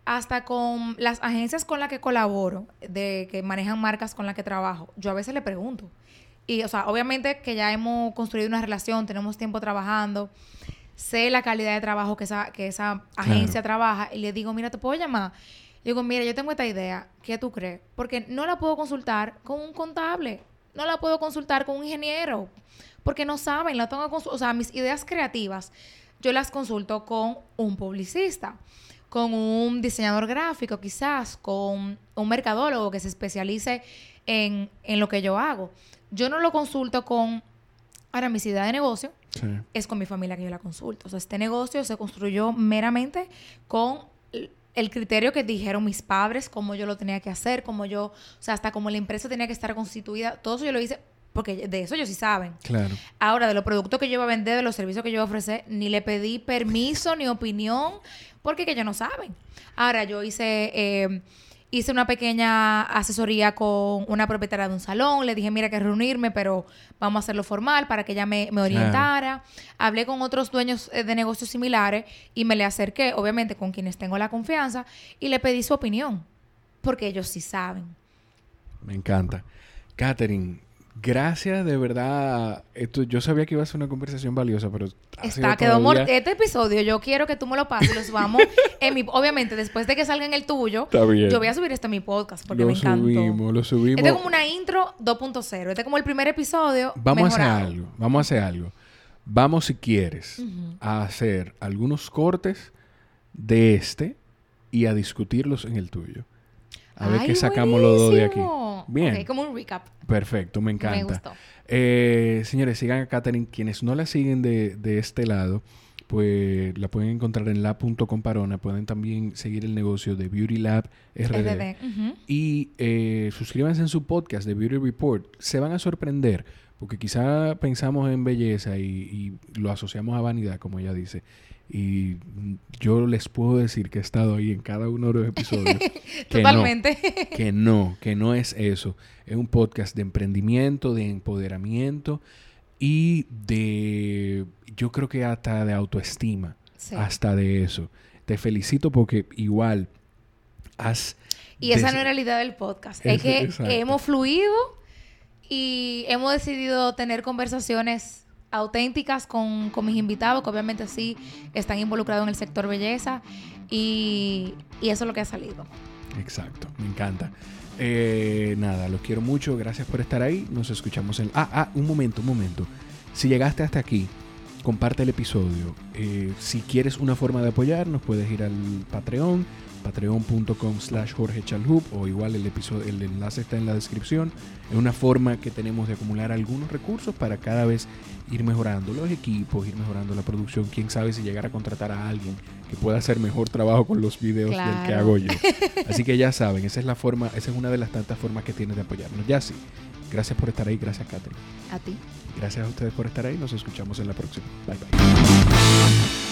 hasta con las agencias con las que colaboro, de que manejan marcas con las que trabajo, yo a veces le pregunto. Y, o sea, obviamente que ya hemos construido una relación, tenemos tiempo trabajando, sé la calidad de trabajo que esa, que esa agencia trabaja, y le digo, mira, ¿te puedo llamar? Y digo, mira, yo tengo esta idea, ¿qué tú crees? Porque no la puedo consultar con un contable, no la puedo consultar con un ingeniero, porque no saben, la tengo o sea, mis ideas creativas, yo las consulto con un publicista, con un diseñador gráfico quizás, con un mercadólogo que se especialice en, en lo que yo hago. Yo no lo consulto con, ahora mis ideas de negocio, Sí. es con mi familia que yo la consulto. O sea, este negocio se construyó meramente con el- el criterio que dijeron mis padres, cómo yo lo tenía que hacer, cómo yo, o sea, hasta cómo la empresa tenía que estar constituida. Todo eso yo lo hice porque de eso ellos sí saben. Claro. Ahora, de los productos que yo iba a vender, de los servicios que yo iba a ofrecer, ni le pedí permiso ni opinión, porque que ellos no saben. Ahora, yo hice, eh, hice una pequeña asesoría con una propietaria de un salón, le dije, mira, que reunirme, pero vamos a hacerlo formal para que ella me, me orientara. Hablé con otros dueños eh, de negocios similares y me le acerqué, obviamente, con quienes tengo la confianza, y le pedí su opinión, porque ellos sí saben. Me encanta. Catherine, gracias de verdad. Esto, yo sabía que iba a ser una conversación valiosa, pero Está, quedó todavía- mor- Este episodio yo quiero que tú me lo pases y lo subamos <laughs> en mi... Obviamente, después de que salga en el tuyo, Está bien. yo voy a subir esto en mi podcast porque lo me encantó. subimos, lo subimos. Este es como una intro 2.0. Este es como el primer episodio Vamos a hacer algo. Vamos a hacer algo. Vamos, si quieres, a hacer algunos cortes de este y a discutirlos en el tuyo. A ver qué sacamos los dos de aquí. Bien. Como un recap. Perfecto, me encanta. Me gustó. Eh, señores, sigan a Katherine. Quienes no la siguen de, de este lado, pues la pueden encontrar en lab.com parona. Pueden también seguir el negocio de Beauty Lab RD. RD. Y eh, suscríbanse en su podcast de Beauty Report. Se van a sorprender, porque quizá pensamos en belleza y, y lo asociamos a vanidad, como ella dice. Y yo les puedo decir que he estado ahí en cada uno de los episodios. <laughs> que no Totalmente. que no, que no es eso. Es un podcast de emprendimiento, de empoderamiento y de, yo creo que hasta de autoestima, Sí. hasta de eso. Te felicito porque igual has... Y esa no era la idea del podcast. Es- Es que exacto. hemos fluido y hemos decidido tener conversaciones auténticas con, con mis invitados, que obviamente sí están involucrados en el sector belleza. Y, y eso es lo que ha salido. Exacto, me encanta. Eh, nada, los quiero mucho, gracias por estar ahí. Nos escuchamos en... Ah, ah, un momento, un momento. Si llegaste hasta aquí comparte el episodio. Eh, si quieres una forma de apoyarnos, puedes ir al Patreon, patreon.com slash Jorge Chalhub, o igual el, episodio, el enlace está en la descripción. Es una forma que tenemos de acumular algunos recursos para cada vez ir mejorando los equipos, ir mejorando la producción. Quién sabe si llegar a contratar a alguien que pueda hacer mejor trabajo con los videos del que hago yo. Así que ya saben, esa es la forma, esa es una de las tantas formas que tienes de apoyarnos. Ya sí. Gracias por estar ahí, gracias Catherine. A ti. Gracias a ustedes por estar ahí, nos escuchamos en la próxima. Bye bye.